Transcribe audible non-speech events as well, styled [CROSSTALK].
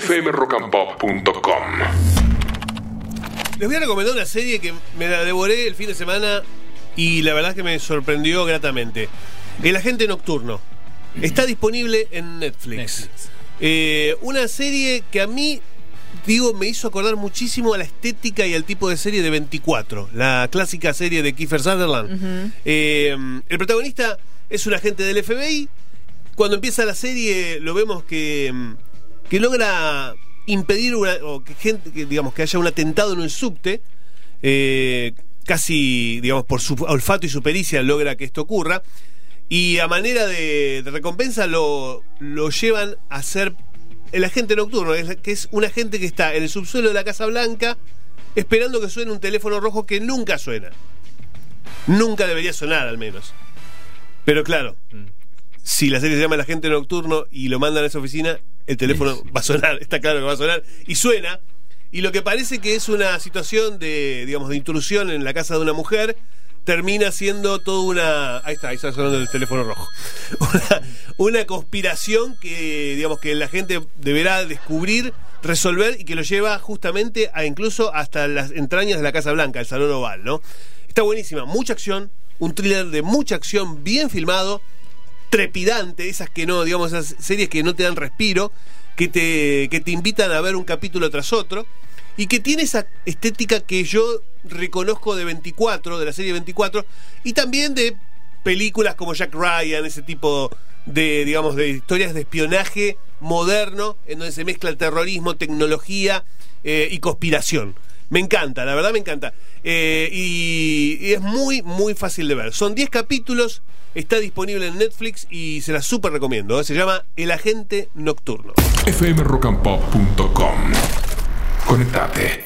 fmrockandpop.com. Les voy a recomendar una serie que me la devoré el fin de semana y la verdad es que me sorprendió gratamente. El Agente Nocturno. Está disponible en Netflix. Netflix. Eh, una serie que a mí, digo, me hizo acordar muchísimo a la estética y al tipo de serie de 24, la clásica serie de Kiefer Sutherland. Eh, el protagonista es un agente del FBI. Cuando empieza la serie lo vemos que, mm, que logra impedir una, o que gente, que, digamos, que haya un atentado en un subte. Eh, casi, digamos, por su olfato y su pericia logra que esto ocurra. Y a manera de, de recompensa lo, lo llevan a ser el agente nocturno, es- que es un agente que está en el subsuelo de la Casa Blanca esperando que suene un teléfono rojo que nunca suena. Nunca debería sonar, al menos. Pero claro, si la serie se llama El agente nocturno y lo mandan a esa oficina, el teléfono va a sonar, [LAUGHS] está claro que va a sonar, y suena. Y lo que parece que es una situación de, digamos, de intrusión en la casa de una mujer, termina siendo toda una. Ahí está, ahí está sonando el teléfono rojo. [LAUGHS] Una, una conspiración que, digamos, que la gente deberá descubrir, resolver y que lo lleva justamente a incluso hasta las entrañas de la Casa Blanca, el Salón Oval, ¿no? Está buenísima, mucha acción, un thriller de mucha acción, bien filmado, trepidante, esas que no, digamos, esas series que no te dan respiro, que te, que te invitan a ver un capítulo tras otro, y que tiene esa estética que yo reconozco de 24, de la serie 24, y también de películas como Jack Ryan, ese tipo de, digamos, de historias de espionaje moderno, en donde se mezcla el terrorismo, tecnología eh, y conspiración. Me encanta, la verdad me encanta. Eh, y, es muy, muy fácil de ver. Son 10 capítulos, está disponible en Netflix y se la súper recomiendo. ¿eh? Se llama El Agente Nocturno. fmrockandpop.com. Conectate.